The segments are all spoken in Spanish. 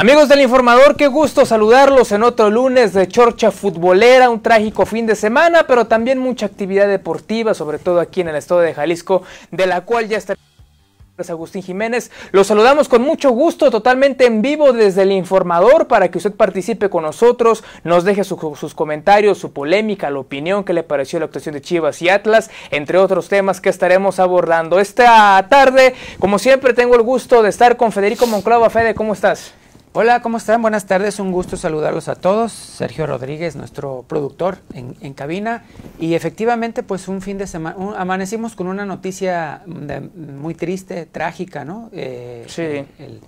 Amigos del informador, qué gusto saludarlos en otro lunes de Chorcha Futbolera, un trágico fin de semana, pero también mucha actividad deportiva, sobre todo aquí en el estado de Jalisco, de la cual ya está Agustín Jiménez. Los saludamos con mucho gusto, totalmente en vivo desde el informador, para que usted participe con nosotros, nos deje sus comentarios, su polémica, la opinión que le pareció la actuación de Chivas y Atlas, entre otros temas que estaremos abordando. Esta tarde, como siempre, tengo el gusto de estar con Federico Monclova. Fede, ¿cómo estás? Hola, ¿cómo están? Buenas tardes, un gusto saludarlos a todos. Sergio Rodríguez, nuestro productor en, cabina. Y efectivamente, pues un fin de semana, amanecimos con una noticia muy triste, trágica, ¿no? Eh, sí el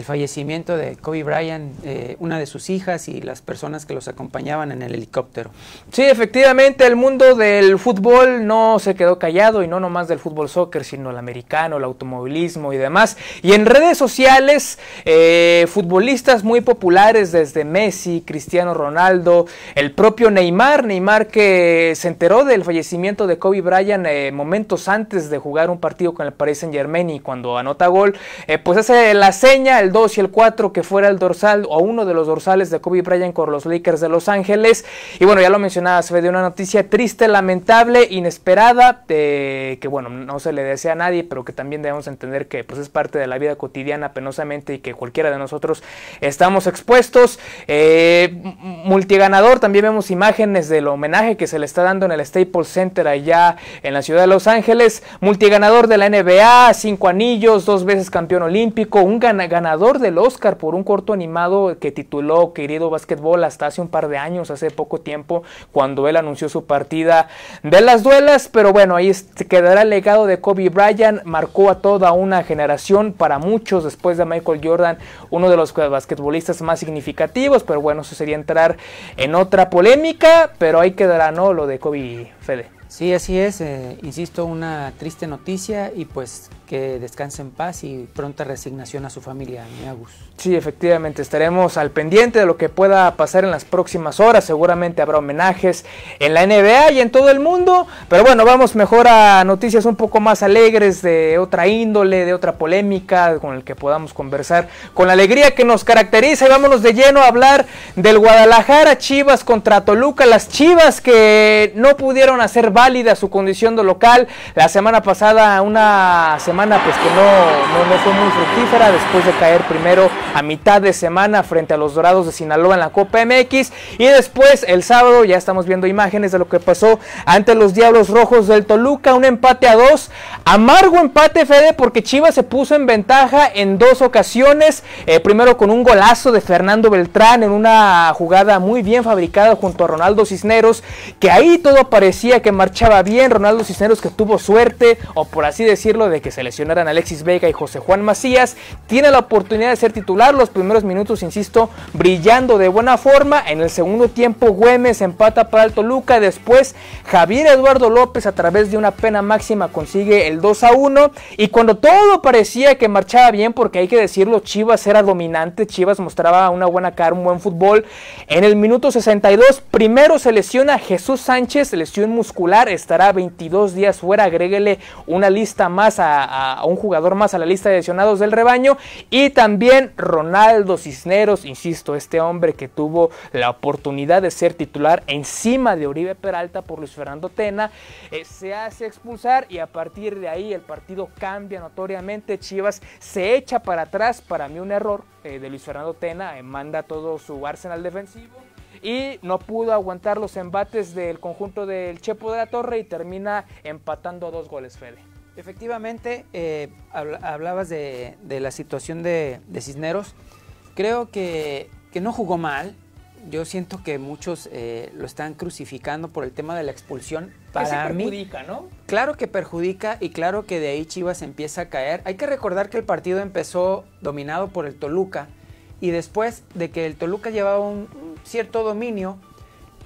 fallecimiento de Kobe Bryant, eh, una de sus hijas y las personas que los acompañaban en el helicóptero. Sí, efectivamente, el mundo del fútbol no se quedó callado y no nomás del fútbol soccer, sino el americano, el automovilismo y demás. Y en redes sociales, eh, futbolistas muy populares desde Messi, Cristiano Ronaldo, el propio Neymar, Neymar que se enteró del fallecimiento de Kobe Bryant eh, momentos antes de jugar un partido con el Paris Saint Germain y cuando anota gol, pues hace la seña el 2 y el 4 que fuera el dorsal o uno de los dorsales de Kobe Bryant con los Lakers de Los Ángeles. Y bueno, ya lo mencionaba, se ve de una noticia triste, lamentable, inesperada, que bueno, no se le desea a nadie, pero que también debemos entender que pues es parte de la vida cotidiana penosamente y que cualquiera de nosotros estamos expuestos. Eh, multiganador, también vemos imágenes del homenaje que se le está dando en el Staples Center allá en la ciudad de Los Ángeles. Multiganador de la NBA, cinco anillos, dos veces campeón olímpico, un ganador del Oscar por un corto animado que tituló Querido Básquetbol hasta hace un par de años, hace poco tiempo, cuando él anunció su partida de las duelas. Pero bueno, ahí quedará el legado de Kobe Bryant, marcó a toda una generación, para muchos después de Michael Jordan, uno de los basquetbolistas más significativos. Pero bueno, eso sería entrar en otra polémica, pero ahí quedará, ¿no? Lo de Kobe Fede. Sí, así es, eh, insisto, una triste noticia y pues que descanse en paz y pronta resignación a su familia, mi Agus. Sí, efectivamente, estaremos al pendiente de lo que pueda pasar en las próximas horas. Seguramente habrá homenajes en la NBA y en todo el mundo. Pero bueno, vamos mejor a noticias un poco más alegres, de otra índole, de otra polémica, con el que podamos conversar con la alegría que nos caracteriza. Y vámonos de lleno a hablar del Guadalajara Chivas contra Toluca. Las Chivas que no pudieron hacer válida su condición de local. La semana pasada, una semana pues que no, no, fue muy fructífera después de caer primero a mitad de semana frente a los Dorados de Sinaloa en la Copa MX y después el sábado ya estamos viendo imágenes de lo que pasó ante los Diablos Rojos del Toluca, un empate a dos, amargo empate Fede porque Chivas se puso en ventaja en dos ocasiones, eh, primero con un golazo de Fernando Beltrán en una jugada muy bien fabricada junto a Ronaldo Cisneros, que ahí todo parecía que marchaba bien, Ronaldo Cisneros que tuvo suerte o por así decirlo de que se le lesionaran Alexis Vega y José Juan Macías. Tiene la oportunidad de ser titular los primeros minutos, insisto, brillando de buena forma. En el segundo tiempo Güemes empata para el Toluca. Después Javier Eduardo López a través de una pena máxima consigue el 2 a 1. Y cuando todo parecía que marchaba bien, porque hay que decirlo, Chivas era dominante, Chivas mostraba una buena cara, un buen fútbol. En el minuto 62 primero se lesiona Jesús Sánchez, lesión muscular, estará 22 días fuera. Agréguele una lista más a a, un jugador más a la lista de lesionados del rebaño. Y también Ronaldo Cisneros, insisto, este hombre que tuvo la oportunidad de ser titular encima de Oribe Peralta por Luis Fernando Tena, eh, se hace expulsar y a partir de ahí el partido cambia notoriamente. Chivas se echa para atrás, para mí un error eh, de Luis Fernando Tena, eh, manda todo su arsenal defensivo y no pudo aguantar los embates del conjunto del Chepo de la Torre y termina empatando dos goles, Fede. Efectivamente, eh, hablabas de, la situación de, Cisneros. Creo que, no jugó mal. Yo siento que muchos eh, lo están crucificando por el tema de la expulsión. Para que perjudica, ¿no? Claro que perjudica y claro que de ahí Chivas empieza a caer. Hay que recordar que el partido empezó dominado por el Toluca y después de que el Toluca llevaba un, cierto dominio,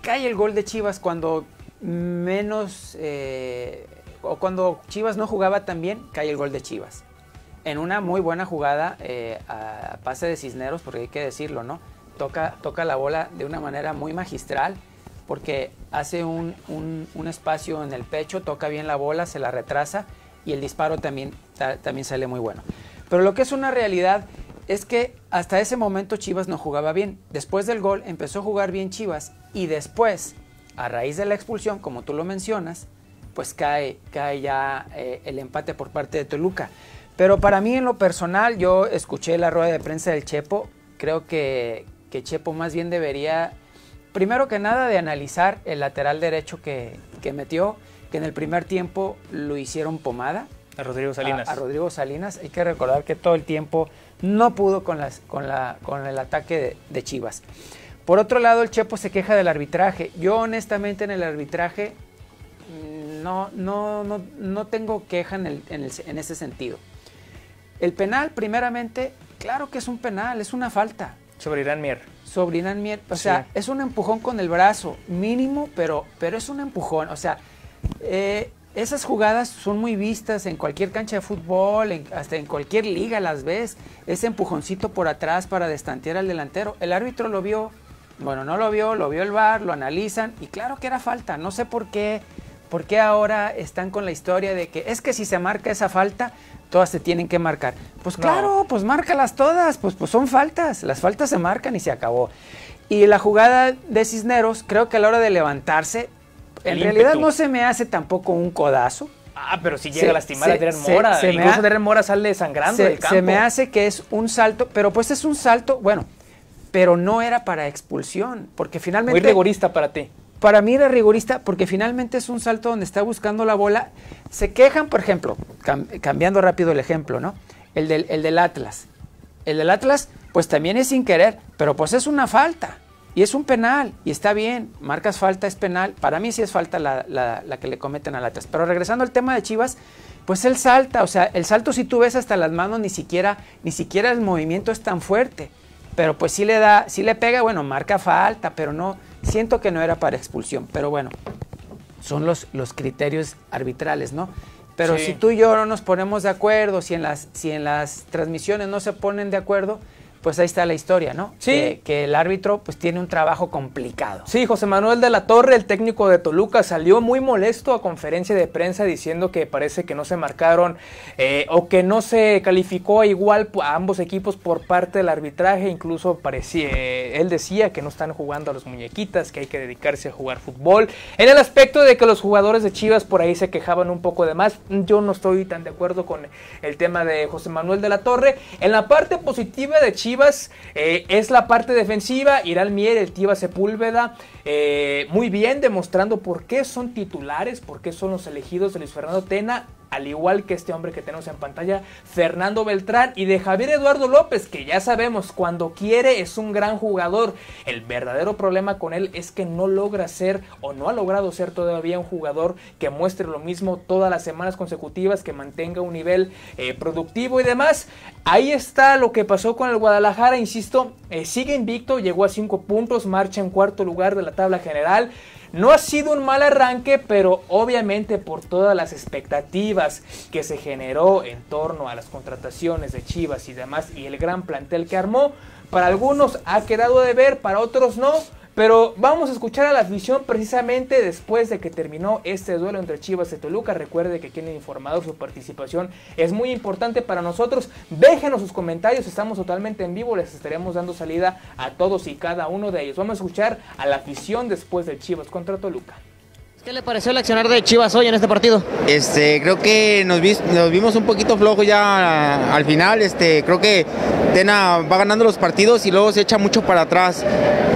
cae el gol de Chivas cuando menos eh, o cuando Chivas no jugaba tan bien, cae el gol de Chivas. En una muy buena jugada eh, a pase de Cisneros, porque hay que decirlo, ¿no? Toca, toca la bola de una manera muy magistral, porque hace un, espacio en el pecho, toca bien la bola, se la retrasa y el disparo también, también sale muy bueno. Pero lo que es una realidad es que hasta ese momento Chivas no jugaba bien. Después del gol empezó a jugar bien Chivas y después, a raíz de la expulsión, como tú lo mencionas, pues cae, cae ya eh, el empate por parte de Toluca. Pero para mí en lo personal, yo escuché la rueda de prensa del Chepo, creo que, que Chepo más bien debería, primero que nada, de analizar el lateral derecho que, que metió, que en el primer tiempo lo hicieron pomada. A Rodrigo Salinas. A, a, Rodrigo Salinas. Hay que recordar que todo el tiempo no pudo con, las, con, la, con el ataque de, de, Chivas. Por otro lado, el Chepo se queja del arbitraje. Yo honestamente en el arbitraje no, no, no, no tengo queja en, el, en, el, en ese sentido. El penal, primeramente, claro que es un penal, es una falta. Sobre Irán Mier. Sobre Irán Mier. O sí. sea, es un empujón con el brazo, mínimo, pero, pero es un empujón. O sea, eh, esas jugadas son muy vistas en cualquier cancha de fútbol, en, hasta en cualquier liga las ves. Ese empujoncito por atrás para destantear al delantero. El árbitro lo vio, bueno, no lo vio, lo vio el VAR, lo analizan y claro que era falta. No sé por qué, por qué ahora están con la historia de que es que si se marca esa falta, todas se tienen que marcar. Pues claro, no. pues márcalas todas, pues, pues son faltas. Las faltas se marcan y se acabó. Y la jugada de Cisneros, creo que a la hora de levantarse, en realidad no se me hace tampoco un codazo. Ah, pero si llega se, a lastimar se, a Adrián Mora. Se, se Incluso Adrián Mora sale sangrando del campo. Se me hace que es un salto, pero pues es un salto, bueno, pero no era para expulsión, porque finalmente... Muy rigorista para ti. Para mí era rigorista porque finalmente es un salto donde está buscando la bola. Se quejan, por ejemplo, cam cambiando rápido el ejemplo, ¿no? El del, el del Atlas. El del Atlas, pues también es sin querer, pero pues es una falta. Y es un penal, y está bien, marcas falta, es penal. Para mí sí es falta la, la, la, que le cometen al Atlas. Pero regresando al tema de Chivas, pues él salta, o sea, el salto si tú ves hasta las manos, ni siquiera, ni siquiera el movimiento es tan fuerte. Pero pues sí le da, sí le pega, bueno, marca falta, pero no, siento que no era para expulsión. Pero bueno, son los, los criterios arbitrales, ¿no? Pero sí. si tú y yo no nos ponemos de acuerdo, si en, las, si en las transmisiones no se ponen de acuerdo, pues ahí está la historia, ¿no? Sí. Que, que, el árbitro pues tiene un trabajo complicado. Sí, José Manuel de la Torre, el técnico de Toluca, salió muy molesto a conferencia de prensa diciendo que parece que no se marcaron eh, o que no se calificó igual a ambos equipos por parte del arbitraje. Incluso parecía, él decía que no están jugando a los muñequitas, que hay que dedicarse a jugar fútbol. En el aspecto de que los jugadores de Chivas por ahí se quejaban un poco de más, yo no estoy tan de acuerdo con el tema de José Manuel de la Torre. En la parte positiva de Chivas, Chivas eh, es la parte defensiva. Irán Mier, el Tiva Sepúlveda, eh, muy bien demostrando por qué son titulares, por qué son los elegidos de Luis Fernando Tena. Al igual que este hombre que tenemos en pantalla, Fernando Beltrán y de Javier Eduardo López, que ya sabemos, cuando quiere es un gran jugador. El verdadero problema con él es que no logra ser o no ha logrado ser todavía un jugador que muestre lo mismo todas las semanas consecutivas, que mantenga un nivel eh, productivo y demás. Ahí está lo que pasó con el Guadalajara, insisto, eh, sigue invicto, llegó a 5 puntos, marcha en cuarto lugar de la tabla general. No ha sido un mal arranque, pero obviamente por todas las expectativas que se generó en torno a las contrataciones de Chivas y demás y el gran plantel que armó, para algunos ha quedado de ver, para otros no. Pero vamos a escuchar a la afición precisamente después de que terminó este duelo entre Chivas y Toluca. Recuerde que quien informado su participación es muy importante para nosotros. Déjenos sus comentarios, estamos totalmente en vivo, les estaremos dando salida a todos y cada uno de ellos. Vamos a escuchar a la afición después de Chivas contra Toluca. ¿Qué le pareció el accionar de Chivas hoy en este partido? Este, creo que nos, vi, nos vimos un poquito flojos ya al final. Este, creo que Tena va ganando los partidos y luego se echa mucho para atrás.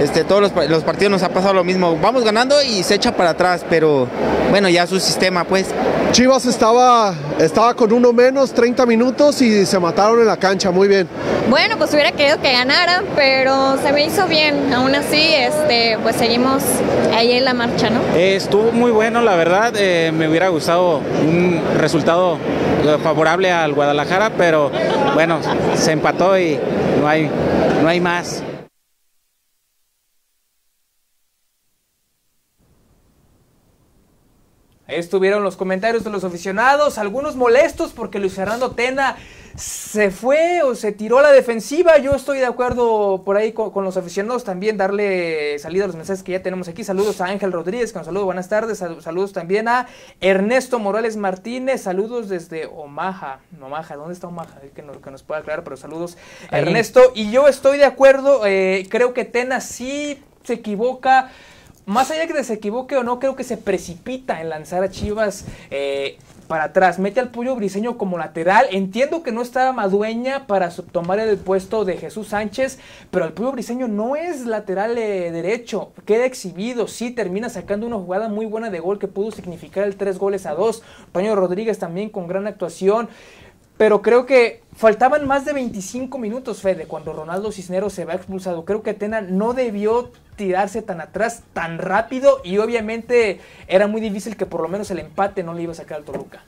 Este, todos los, los, partidos nos ha pasado lo mismo. Vamos ganando y se echa para atrás, pero bueno, ya su sistema, pues. Chivas estaba, estaba con uno menos, 30 minutos y se mataron en la cancha, muy bien. Bueno, pues hubiera querido que ganaran, pero se me hizo bien. Aún así, este, pues seguimos ahí en la marcha, ¿no? Eh, estuvo muy bueno, la verdad. Eh, me hubiera gustado un resultado favorable al Guadalajara, pero bueno, se empató y no hay, no hay más. Estuvieron los comentarios de los aficionados, algunos molestos porque Luis Fernando Tena se fue o se tiró a la defensiva. Yo estoy de acuerdo por ahí con, los aficionados también, darle salida a los mensajes que ya tenemos aquí. Saludos a Ángel Rodríguez, con saludo, buenas tardes. Saludos también a Ernesto Morales Martínez, saludos desde Omaha. Omaha, ¿dónde está Omaha? Que, que nos pueda aclarar, pero saludos a Ernesto. Y yo estoy de acuerdo, eh, creo que Tena sí se equivoca más allá de que se equivoque o no, creo que se precipita en lanzar a Chivas eh, para atrás, mete al Pollo Briseño como lateral. Entiendo que no estaba Madueña para tomar el puesto de Jesús Sánchez, pero el Pollo Briseño no es lateral eh, derecho, queda exhibido, sí termina sacando una jugada muy buena de gol que pudo significar el tres goles a dos. Toño Rodríguez también con gran actuación. Pero creo que faltaban más de 25 minutos, Fede, cuando Ronaldo Cisneros se va expulsado. Creo que Atena no debió tirarse tan atrás tan rápido y obviamente era muy difícil que por lo menos el empate no le iba a sacar al Toluca.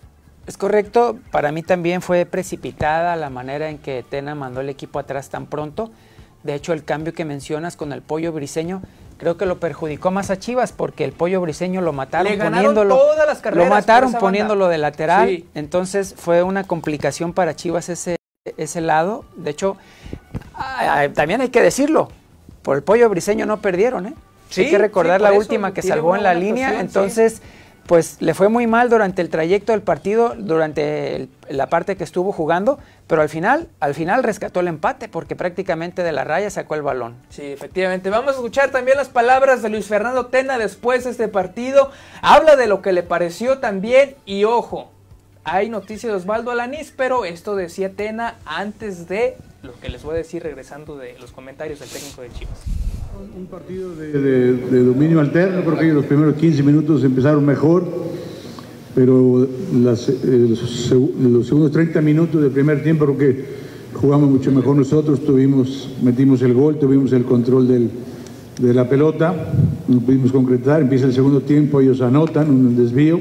Es correcto, para mí también fue precipitada la manera en que Tena mandó el equipo atrás tan pronto. De hecho, el cambio que mencionas con el pollo briseño creo que lo perjudicó más a Chivas porque el pollo briseño lo mataron poniéndolo todas las lo mataron poniéndolo de lateral. Entonces fue una complicación para Chivas ese ese lado. De hecho también hay que decirlo por el pollo briseño no perdieron eh hay que recordar la última que salvó en la línea. entonces pues le fue muy mal durante el trayecto del partido, durante la parte que estuvo jugando, pero al final, al final rescató el empate porque prácticamente de la raya sacó el balón. Sí, efectivamente. Vamos a escuchar también las palabras de Luis Fernando Tena después de este partido. Habla de lo que le pareció también y ojo, hay noticias de Osvaldo Alanís, pero esto decía Tena antes de lo que les voy a decir regresando de los comentarios del técnico de Chivas. Un partido de, dominio alterno, creo que los primeros 15 minutos empezaron mejor, pero eh, los, segundos 30 minutos del primer tiempo creo que jugamos mucho mejor nosotros, tuvimos, metimos el gol, tuvimos el control de la pelota, no pudimos concretar, empieza el segundo tiempo, ellos anotan un desvío.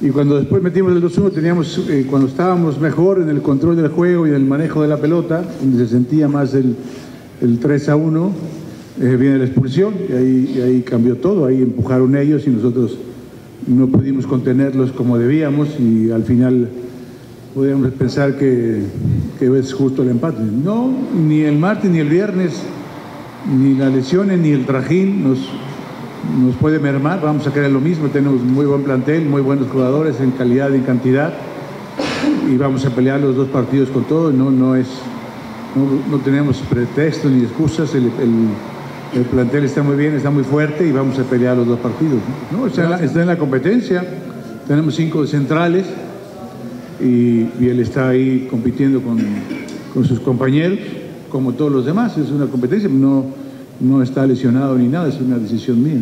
Y cuando después metimos el 2-1, teníamos, eh, cuando estábamos mejor en el control del juego y en el manejo de la pelota, se sentía más el, el 3 a 1, eh, viene la expulsión y ahí, ahí, cambió todo, ahí empujaron ellos y nosotros no pudimos contenerlos como debíamos y al final podíamos pensar que, que es justo el empate. No, ni el martes ni el viernes, ni las lesiones ni el trajín nos, nos puede mermar, vamos a querer lo mismo, tenemos muy buen plantel, muy buenos jugadores en calidad y en cantidad y vamos a pelear los dos partidos con todo, no, no es no, tenemos pretextos ni excusas, el, plantel está muy bien, está muy fuerte y vamos a pelear los dos partidos. ¿no? Está, en la, competencia, tenemos cinco centrales y, él está ahí compitiendo con, sus compañeros, como todos los demás, es una competencia, no, no está lesionado ni nada, es una decisión mía.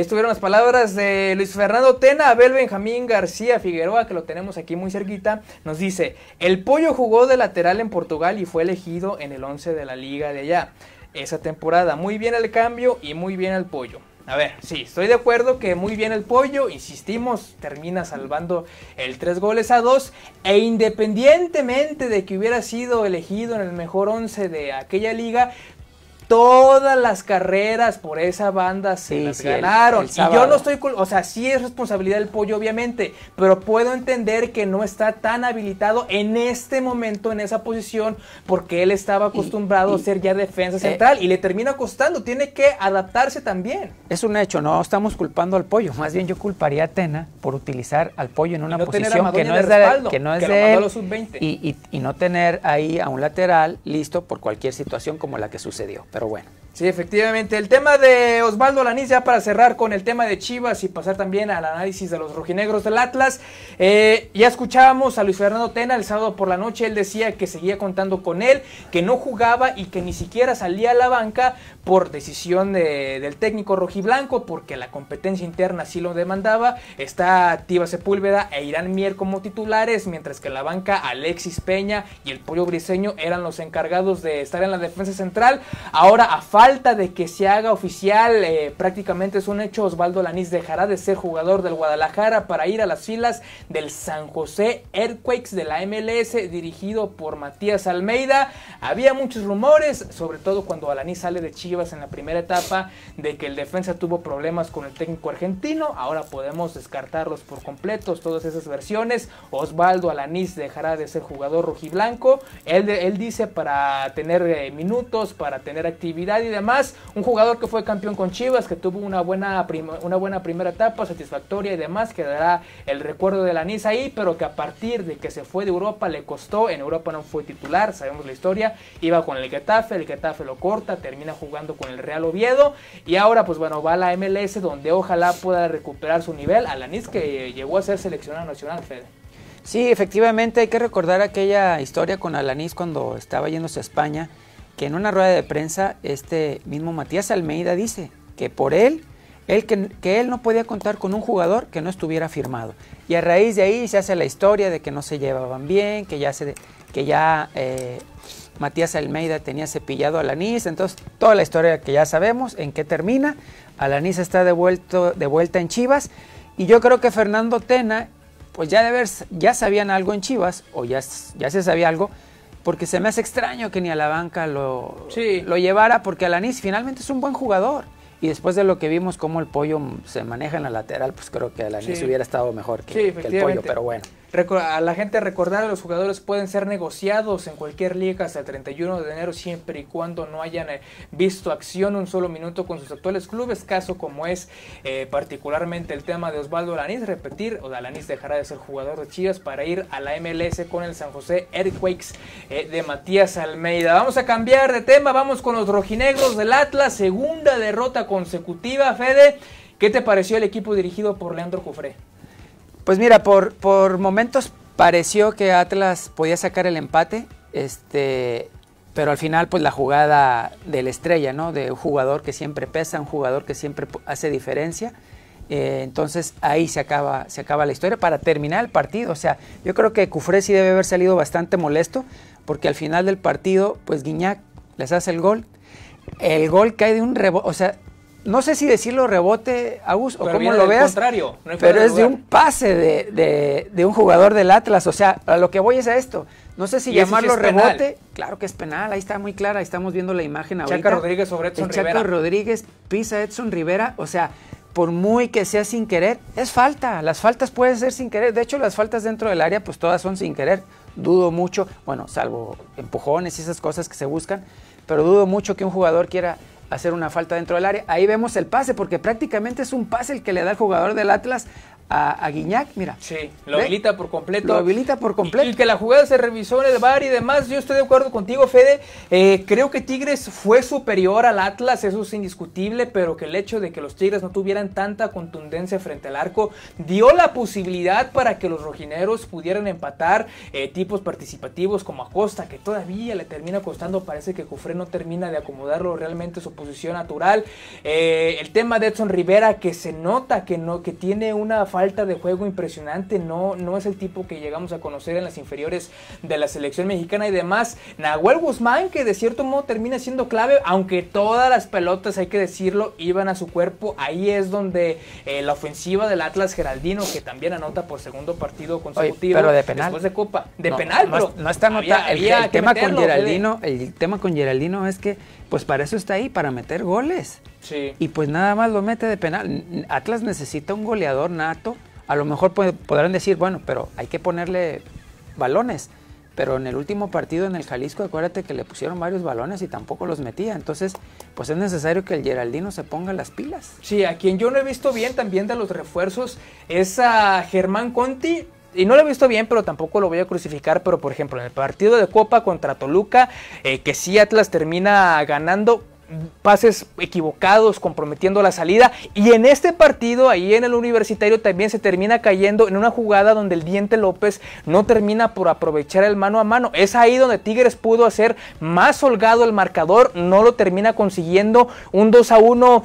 Estuvieron las palabras de Luis Fernando Tena, Abel Benjamín García Figueroa, que lo tenemos aquí muy cerquita. Nos dice, el pollo jugó de lateral en Portugal y fue elegido en el 11 de la liga de allá. Esa temporada, muy bien el cambio y muy bien el pollo. A ver, sí, estoy de acuerdo que muy bien el pollo, insistimos, termina salvando el 3 goles a 2 e independientemente de que hubiera sido elegido en el mejor 11 de aquella liga, todas las carreras por esa banda se las ganaron. y yo no estoy, o sea, sí es responsabilidad del pollo, obviamente, pero puedo entender que no está tan habilitado en este momento en esa posición porque él estaba acostumbrado a ser ya defensa eh, central y le termina costando, tiene que adaptarse también. Es un hecho, no estamos culpando al pollo, más bien yo culparía a Tena por utilizar al pollo en una posición que no, es de, que no es de él y, y no tener ahí a un lateral listo por cualquier situación como la que sucedió pero Pero bueno. Sí, efectivamente. El tema de Osvaldo Lanís, ya para cerrar con el tema de Chivas y pasar también al análisis de los rojinegros del Atlas. Eh, ya escuchábamos a Luis Fernando Tena el sábado por la noche. Él decía que seguía contando con él, que no jugaba y que ni siquiera salía a la banca por decisión del técnico rojiblanco, porque la competencia interna sí lo demandaba. Está Tiva Sepúlveda e Irán Mier como titulares, mientras que la banca Alexis Peña y el Pollo Briseño eran los encargados de estar en la defensa central. Ahora a falta de que se haga oficial, eh, prácticamente es un hecho, Osvaldo Lanís dejará de ser jugador del Guadalajara para ir a las filas del San José Earthquakes de la MLS, dirigido por Matías Almeida. Había muchos rumores, sobre todo cuando Alanis sale de Chivas en la primera etapa, de que el defensa tuvo problemas con el técnico argentino. Ahora podemos descartarlos por completos, todas esas versiones. Osvaldo Alanis dejará de ser jugador rojiblanco. Él, él dice para tener eh, minutos, para tener actividad y demás. Un jugador que fue campeón con Chivas, que tuvo una buena, una buena primera etapa, satisfactoria y demás, quedará el recuerdo de Alanis ahí, pero que a partir de que se fue de Europa le costó. En Europa no fue titular, sabemos la historia. Iba con el Getafe, el Getafe lo corta, termina jugando con el Real Oviedo. Y ahora, pues bueno, va a la MLS, donde ojalá pueda recuperar su nivel. Alanis que llegó a ser seleccionado nacional, Fede. Sí, efectivamente hay que recordar aquella historia con Alanis cuando estaba yéndose a España, que en una rueda de prensa este mismo Matías Almeida dice que por él, él que, que, él no podía contar con un jugador que no estuviera firmado. Y a raíz de ahí se hace la historia de que no se llevaban bien, que ya, se, que ya eh, Matías Almeida tenía cepillado a Alanis, entonces toda la historia que ya sabemos, en qué termina, Alanis está de, vuelto, de vuelta en Chivas, y yo creo que Fernando Tena pues ya de ver, ya sabían algo en Chivas, o ya, ya se sabía algo, porque se me hace extraño que ni a la banca lo, sí. lo llevara, porque Alanis finalmente es un buen jugador. Y después de lo que vimos cómo el pollo se maneja en la lateral, pues creo que Alanis Sí. hubiera estado mejor que, Sí, que el pollo, pero bueno. A la gente recordar los jugadores pueden ser negociados en cualquier liga hasta el 31 de enero siempre y cuando no hayan eh, visto acción un solo minuto con sus actuales clubes, caso como es eh, particularmente el tema de Osvaldo Alanis, repetir, o Alanis dejará de ser jugador de Chivas para ir a la MLS con el San José Earthquakes eh, de Matías Almeida. Vamos a cambiar de tema, vamos con los rojinegros del Atlas, segunda derrota consecutiva, Fede. ¿Qué te pareció el equipo dirigido por Leandro Cufré? Pues mira, por, por momentos pareció que Atlas podía sacar el empate, este, pero al final pues la jugada de la estrella, ¿no? De un jugador que siempre pesa, un jugador que siempre hace diferencia. eh, entonces ahí se acaba, se acaba la historia para terminar el partido. O sea, yo creo que Cufré sí debe haber salido bastante molesto porque al final del partido pues Guiñac les hace el gol. El gol cae de un rebote, o sea, no sé si decirlo rebote, Agus, o viene lo veas. contrario, no pero es de un pase de, de- de un jugador del Atlas. O sea, a lo que voy es a esto. No sé si llamarlo penal. rebote. Claro que es penal, ahí está muy clara. Ahí estamos viendo la imagen ahorita. Chaca Rodríguez sobre Edson El Chaca Rivera. Rodríguez pisa a Edson Rivera. O sea, por muy que sea sin querer, es falta. Las faltas pueden ser sin querer. De hecho, las faltas dentro del área, pues todas son sin querer. Dudo mucho, bueno, salvo empujones y esas cosas que se buscan, pero dudo mucho que un jugador quiera hacer una falta dentro del área. Ahí vemos el pase, porque prácticamente es un pase el que le da el jugador del Atlas a, a Guiñac. Mira, Sí, lo ¿Ve? habilita por completo. Lo habilita por completo. Y, y que la jugada se revisó en el bar y demás. Yo estoy de acuerdo contigo, Fede. Eh, creo que Tigres fue superior al Atlas, eso es indiscutible, pero que el hecho de que los Tigres no tuvieran tanta contundencia frente al arco dio la posibilidad para que los rojineros pudieran empatar eh, tipos participativos como Acosta, que todavía le termina costando. Parece que Cufré no termina de acomodarlo realmente su posición natural. Eh, el tema de Edson Rivera, que se nota que no, que tiene una falta de juego impresionante, no, no es el tipo que llegamos a conocer en las inferiores de la selección mexicana y demás. Nahuel Guzmán, que de cierto modo termina siendo clave, aunque todas las pelotas, hay que decirlo, iban a su cuerpo. Ahí es donde eh, la ofensiva del Atlas Geraldino, que también anota por segundo partido consecutivo. pero de penal. Después de Copa. De no, penal, no, pero. no está había-. El, había el tema meterlo, con. Geraldino, el tema con Geraldino es que, pues para eso está ahí, para meter goles. Sí. Y pues nada más lo mete de penal. Atlas necesita un goleador nato. A lo mejor podrán decir, bueno, pero hay que ponerle balones. Pero en el último partido en el Jalisco, acuérdate que le pusieron varios balones y tampoco los metía. Entonces, pues es necesario que el Geraldino se ponga las pilas. Sí, a quien yo no he visto bien también de los refuerzos es a Germán Conti. Y no lo he visto bien, pero tampoco lo voy a crucificar. Pero por ejemplo, en el partido de Copa contra Toluca, eh, que sí Atlas termina ganando pases equivocados, comprometiendo la salida. Y en este partido, ahí en el universitario, también se termina cayendo en una jugada donde el Diente López no termina por aprovechar el mano a mano. Es ahí donde Tigres pudo hacer más holgado el marcador, no lo termina consiguiendo. Un 2 a 1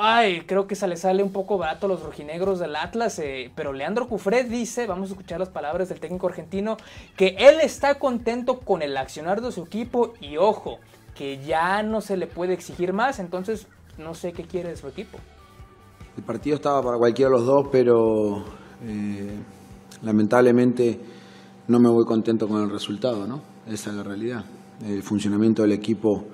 Ay, creo que se le sale un poco barato a los rojinegros del Atlas, eh, pero Leandro Cufré dice, vamos a escuchar las palabras del técnico argentino, que él está contento con el accionar de su equipo y ojo, que ya no se le puede exigir más, entonces no sé qué quiere de su equipo. El partido estaba para cualquiera de los dos, pero eh, lamentablemente no me voy contento con el resultado, ¿no? Esa es la realidad. El funcionamiento del equipo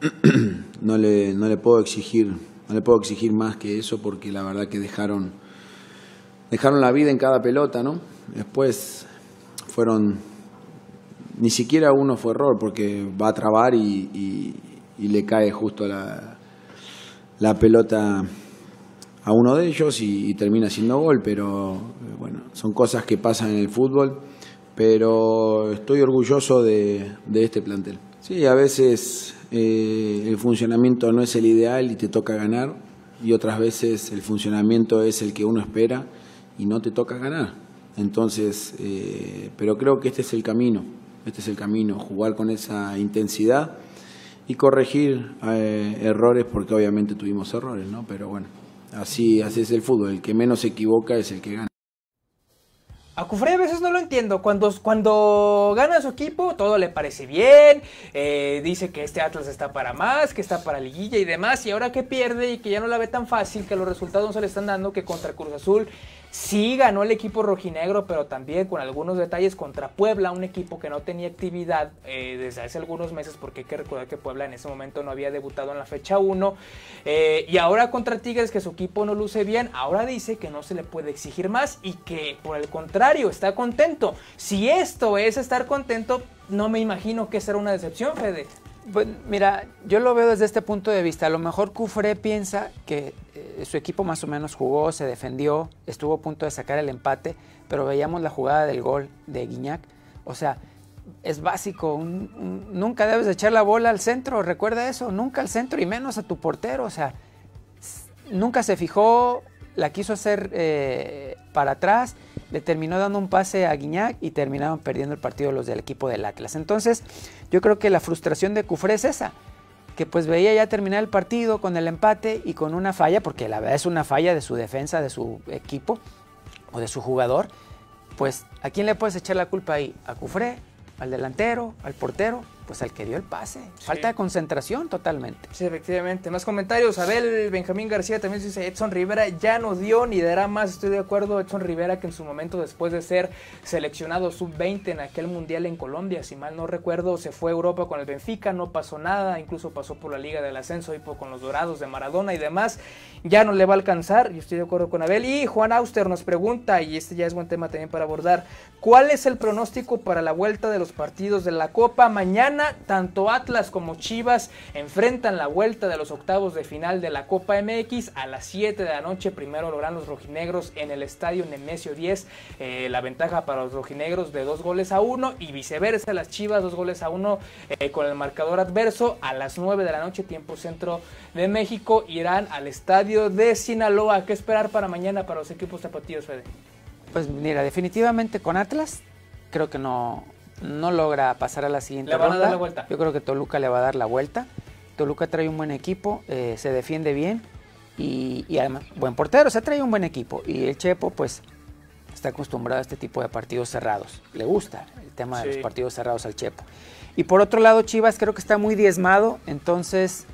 no le, no le puedo exigir, no le puedo exigir más que eso porque la verdad que dejaron, dejaron la vida en cada pelota, ¿no? Después fueron, ni siquiera uno fue error porque va a trabar y, le cae justo la, la pelota a uno de ellos y, y termina siendo gol, pero eh, bueno, son cosas que pasan en el fútbol, pero estoy orgulloso de, de este plantel. Sí, a veces eh, el funcionamiento no es el ideal y te toca ganar, y otras veces el funcionamiento es el que uno espera y no te toca ganar. Entonces, eh, pero creo que este es el camino, este es el camino, jugar con esa intensidad y corregir eh, errores porque obviamente tuvimos errores, ¿no? Pero bueno, así, así es el fútbol, el que menos se equivoca es el que gana. A Cufré a veces no lo entiendo. Cuando, cuando gana su equipo, todo le parece bien. eh, dice que este Atlas está para más, que está para liguilla y demás. Y ahora que pierde y que ya no la ve tan fácil, que los resultados no se le están dando, que contra Cruz Azul sí ganó el equipo rojinegro, pero también con algunos detalles contra Puebla, un equipo que no tenía actividad eh, desde hace algunos meses, porque hay que recordar que Puebla en ese momento no había debutado en la fecha 1. eh, y ahora contra Tigres, que su equipo no luce bien, ahora dice que no se le puede exigir más y que por el contrario está contento. Si esto es estar contento, no me imagino que será una decepción, Fede. Pues, mira, yo lo veo desde este punto de vista. A lo mejor Cufré piensa que eh, su equipo más o menos jugó, se defendió, estuvo a punto de sacar el empate, pero veíamos la jugada del gol de Guiñac. O sea, es básico. un- un- nunca debes de echar la bola al centro, recuerda eso, nunca al centro y menos a tu portero. O sea, nunca se fijó, la quiso hacer eh, para atrás, le terminó dando un pase a Guiñac y terminaron perdiendo el partido los del equipo del Atlas. Entonces, yo creo que la frustración de Cufré es esa, que pues veía ya terminar el partido con el empate y con una falla, porque la verdad es una falla de su defensa, de su equipo o de su jugador, pues ¿a quién le puedes echar la culpa ahí? ¿A Cufré? ¿Al delantero? ¿Al portero? Pues al que dio el pase. Falta de concentración totalmente. Sí, efectivamente. Más comentarios. Abel Benjamín García también dice Edson Rivera ya no dio ni dará más. Estoy de acuerdo. Edson Rivera que en su momento después de ser seleccionado sub-20 en aquel mundial en Colombia, si mal no recuerdo, se fue a Europa con el Benfica, no pasó nada, incluso pasó por la Liga del Ascenso y por- con los Dorados de Maradona y demás. Ya no le va a alcanzar. Yo estoy de acuerdo con Abel. Y Juan Auster nos pregunta, y este ya es buen tema también para abordar, ¿cuál es el pronóstico para la vuelta de los partidos de la Copa? Mañana, tanto Atlas como Chivas enfrentan la vuelta de los octavos de final de la Copa MX a las 7 de la noche. Primero logran los rojinegros en el estadio Nemesio 10. eh, la ventaja para los rojinegros de dos goles a uno y viceversa. Las Chivas dos goles a uno eh, con el marcador adverso. A las 9 de la noche, tiempo centro de México, irán al estadio de Sinaloa. ¿Qué esperar para mañana para los equipos zapatillos, Fede? Pues mira, definitivamente con Atlas creo que no, no logra pasar a la siguiente Le van a ronda. dar la vuelta. Yo creo que Toluca le va a dar la vuelta. Toluca trae un buen equipo, eh, se defiende bien y, y además buen portero, o sea, trae un buen equipo. Y el Chepo, pues, está acostumbrado a este tipo de partidos cerrados. Le gusta el tema de los partidos cerrados al Chepo. Y por otro lado, Chivas creo que está muy diezmado, entonces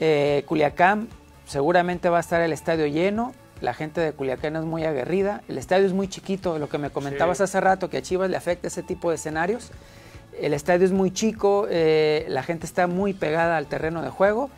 eh, Culiacán seguramente va a estar el estadio lleno. La gente de Culiacán es muy aguerrida. El estadio es muy chiquito, lo que me comentabas Sí. hace rato, que a Chivas le afecta ese tipo de escenarios. El estadio es muy chico, eh, la gente está muy pegada al terreno de juego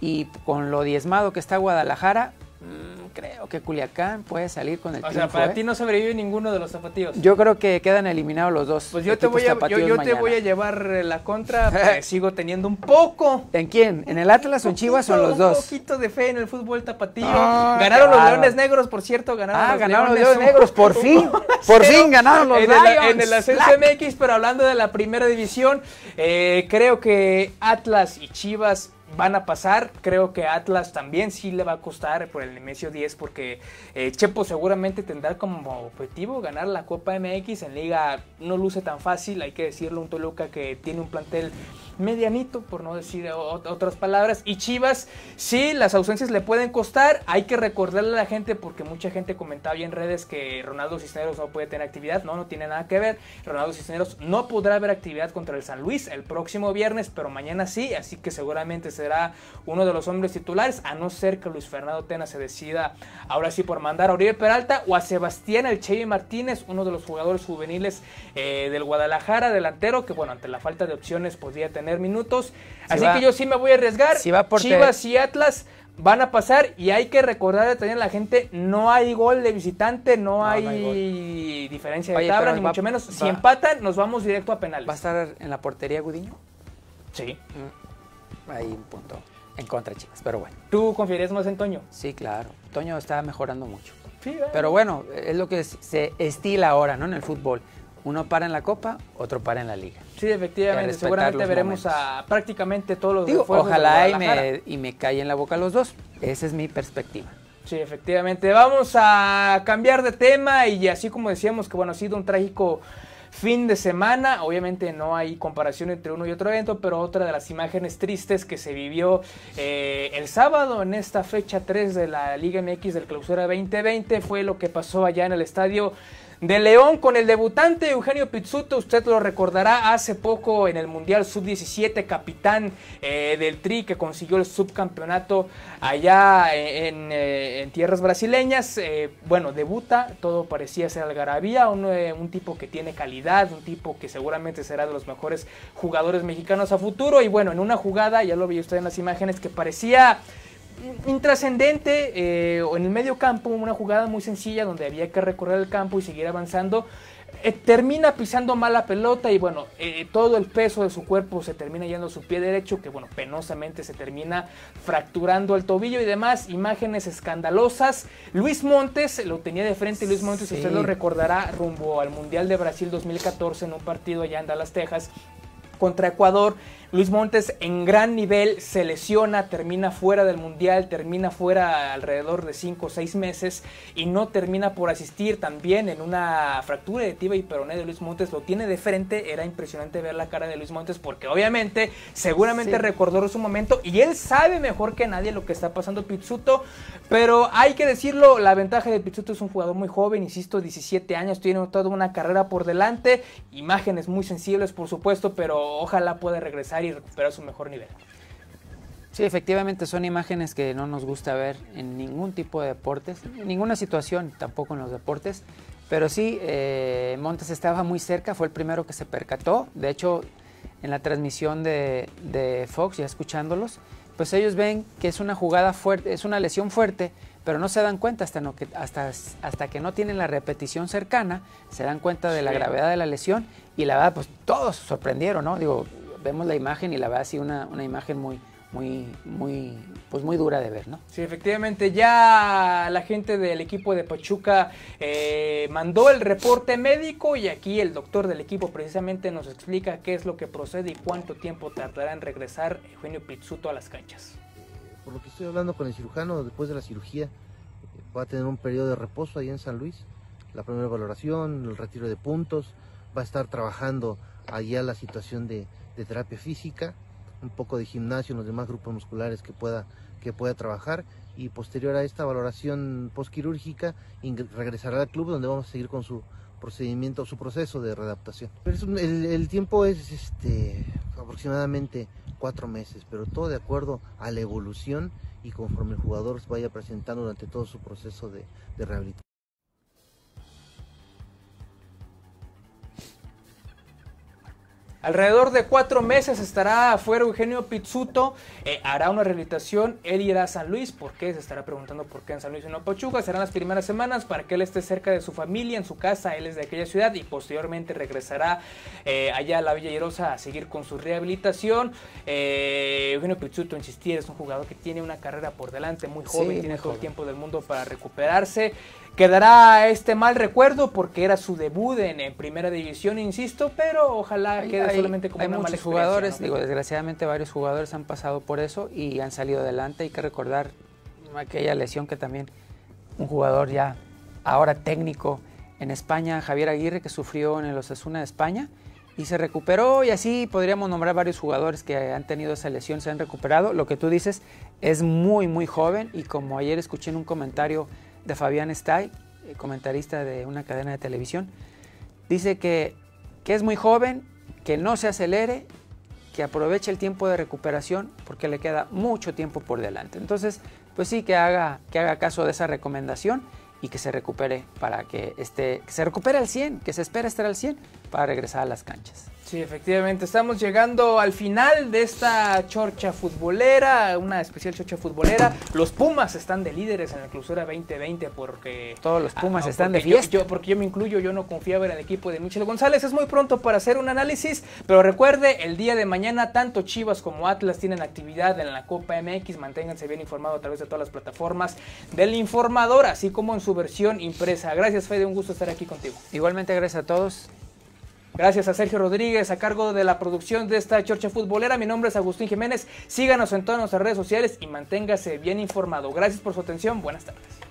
y con lo diezmado que está Guadalajara, mm, creo que Culiacán puede salir con el O sea, triunfo, para ¿eh? ti no sobrevive ninguno de los zapatillos. Yo creo que quedan eliminados los dos. Pues yo te voy a, yo, tapatíos yo te mañana. voy a llevar eh, la contra, porque sigo teniendo un poco. ¿En quién? ¿En el Atlas o en Chivas o en los Un dos? poquito de fe en el fútbol tapatío. Ah, ganaron los. Leones Negros, por cierto, ganaron Ah, los ganaron los Leones. Negros, por fin, por fin ganaron los en el, Lions. en el ascenso MX, pero hablando de la primera división, eh, creo que Atlas y Chivas van a pasar. Creo que Atlas también sí le va a costar por el Nemesio 10 porque eh, Chepo seguramente tendrá como objetivo ganar la Copa MX. En Liga no luce tan fácil, hay que decirlo, un Toluca que tiene un plantel medianito, por no decir otras palabras. Y Chivas, sí, las ausencias le pueden costar. Hay que recordarle a la gente, porque mucha gente comentaba en redes que Ronaldo Cisneros no puede tener actividad. No, no tiene nada que ver. Ronaldo Cisneros no podrá haber actividad contra el San Luis el próximo viernes, pero mañana sí. Así que seguramente será uno de los hombres titulares, a no ser que Luis Fernando Tena se decida ahora sí por mandar a Uriel Peralta o a Sebastián El Chevy Martínez, uno de los jugadores juveniles eh, del Guadalajara, delantero, que bueno, ante la falta de opciones podría tener minutos. Así que yo sí me voy a arriesgar. Si va por Chivas y Atlas van a pasar y hay que recordar también a la gente, no hay gol de visitante, no, hay, diferencia de tabla, ni mucho menos. si empatan, nos vamos directo a penales. ¿Va a estar en la portería Gudiño? Sí. Mm. Hay un punto en contra de Chivas, pero bueno. ¿Tú confiarías más en Toño? Sí, claro. Toño está mejorando mucho. Pero bueno, es lo que se estila ahora, ¿no? En el fútbol. Uno para en la Copa, otro para en la Liga. Sí, efectivamente. Seguramente veremos a prácticamente todos los Digo, Ojalá y me, y me cae en la boca los dos. Esa es mi perspectiva. Sí, efectivamente. Vamos a cambiar de tema y así como decíamos que bueno, ha sido un trágico fin de semana. Obviamente no hay comparación entre uno y otro evento, pero otra de las imágenes tristes que se vivió eh, el sábado en esta fecha 3 de la Liga MX del Clausura 2020 fue lo que pasó allá en el estadio de León con el debutante Eugenio Pizzuto, usted lo recordará hace poco en el Mundial Sub-17, capitán eh, del Tri que consiguió el subcampeonato allá en, eh, tierras brasileñas. Eh, bueno, debuta, todo parecía ser algarabía, un, un tipo que tiene calidad, un tipo que seguramente será de los mejores jugadores mexicanos a futuro. Y bueno, en una jugada, ya lo vi usted en las imágenes, que parecía intrascendente eh, en el medio campo, una jugada muy sencilla donde había que recorrer el campo y seguir avanzando. Eh, termina pisando mal la pelota y bueno, eh, todo el peso de su cuerpo se termina yendo a su pie derecho, que bueno, penosamente se termina fracturando el tobillo y demás. Imágenes escandalosas. Luis Montes lo tenía de frente, Luis Montes, usted lo recordará, rumbo al Mundial de Brasil 2014 en un partido allá en Dallas, Texas contra Ecuador. Luis Montes en gran nivel se lesiona, termina fuera del Mundial, termina fuera alrededor de 5 o 6 meses y no termina por asistir también en una fractura de tibia y peroné de Luis Montes. Lo tiene de frente, era impresionante ver la cara de Luis Montes porque obviamente seguramente recordó su momento y él sabe mejor que nadie lo que está pasando Pizzuto, pero hay que decirlo, la ventaja de Pizzuto es un jugador muy joven, insisto, 17 años, tiene toda una carrera por delante, imágenes muy sensibles por supuesto, pero ojalá pueda regresar y recuperar su mejor nivel. Sí, efectivamente son imágenes que no nos gusta ver en ningún tipo de deportes, en ninguna situación, tampoco en los deportes. Pero sí, eh, Montes estaba muy cerca, fue el primero que se percató. De hecho, en la transmisión de, de, Fox, ya escuchándolos, pues ellos ven que es una jugada fuerte, es una lesión fuerte, pero no se dan cuenta hasta, no, que, hasta, hasta que no tienen la repetición cercana, se dan cuenta de la gravedad de la lesión y la verdad, pues todos sorprendieron, ¿no? Digo, vemos la imagen y la verdad sí una, una imagen muy, muy, muy, pues muy dura de ver, ¿no? Sí, efectivamente, ya la gente del equipo de Pachuca eh, mandó el reporte médico y aquí el doctor del equipo precisamente nos explica qué es lo que procede y cuánto tiempo tardará en regresar Eugenio Pizzuto a las canchas. Por lo que estoy hablando con el cirujano, después de la cirugía eh, va a tener un periodo de reposo ahí en San Luis, la primera valoración, el retiro de puntos, va a estar trabajando allá la situación de, de terapia física, un poco de gimnasio en los demás grupos musculares que pueda, que pueda trabajar y posterior a esta valoración postquirúrgica regresará al club donde vamos a seguir con su procedimiento, su proceso de readaptación. El, el tiempo es este, aproximadamente cuatro meses, pero todo de acuerdo a la evolución y conforme el jugador vaya presentando durante todo su proceso de rehabilitación. Alrededor de cuatro meses estará afuera Eugenio Pizzuto, eh, hará una rehabilitación, él irá a San Luis, ¿por qué? Se estará preguntando por qué en San Luis y no Pachuca, serán las primeras semanas para que él esté cerca de su familia, en su casa, él es de aquella ciudad y posteriormente regresará eh, allá a la Villa Llerosa a seguir con su rehabilitación. Eh, Eugenio Pizzuto, insistir, es un jugador que tiene una carrera por delante, muy joven, tiene todo el tiempo del mundo para recuperarse quedará este mal recuerdo porque era su debut en, en primera división, insisto, pero ojalá Hay- quede hay- solamente como hay una muchos jugadores, ¿no? digo, desgraciadamente varios jugadores han pasado por eso y han salido adelante. Hay que recordar aquella lesión que también un jugador ya ahora técnico en España, Javier Aguirre, que sufrió en el Osasuna de España y se recuperó y así podríamos nombrar varios jugadores que han tenido esa lesión, se han recuperado. Lo que tú dices es muy, muy joven y como ayer escuché en un comentario de Fabián Stay, eh, comentarista de una cadena de televisión, dice que, que es muy joven, que no se acelere, que aproveche el tiempo de recuperación porque le queda mucho tiempo por delante. Entonces, pues sí, que haga, que haga caso de esa recomendación y que se recupere para que esté, que se recupere al 100, que se espera estar al 100 para regresar a las canchas. Sí, efectivamente, estamos llegando al final de esta chorcha futbolera, una especial chorcha futbolera. Los Pumas están de líderes en la clausura 2020 porque... Todos los Pumas Ah, están de yo- fiesta. Yo, porque yo me incluyo, yo no confiaba en el equipo de Michel González. Es muy pronto para hacer un análisis, pero recuerde, el día de mañana tanto Chivas como Atlas tienen actividad en la Copa MX. Manténganse bien informados a través de todas las plataformas del informador, así como en su versión impresa. Gracias, Fede, un gusto estar aquí contigo. Igualmente, gracias a todos. Gracias a Sergio Rodríguez a cargo de la producción de esta chorcha futbolera. Mi nombre es Agustín Jiménez. Síganos en todas nuestras redes sociales y manténgase bien informado. Gracias por su atención. Buenas tardes.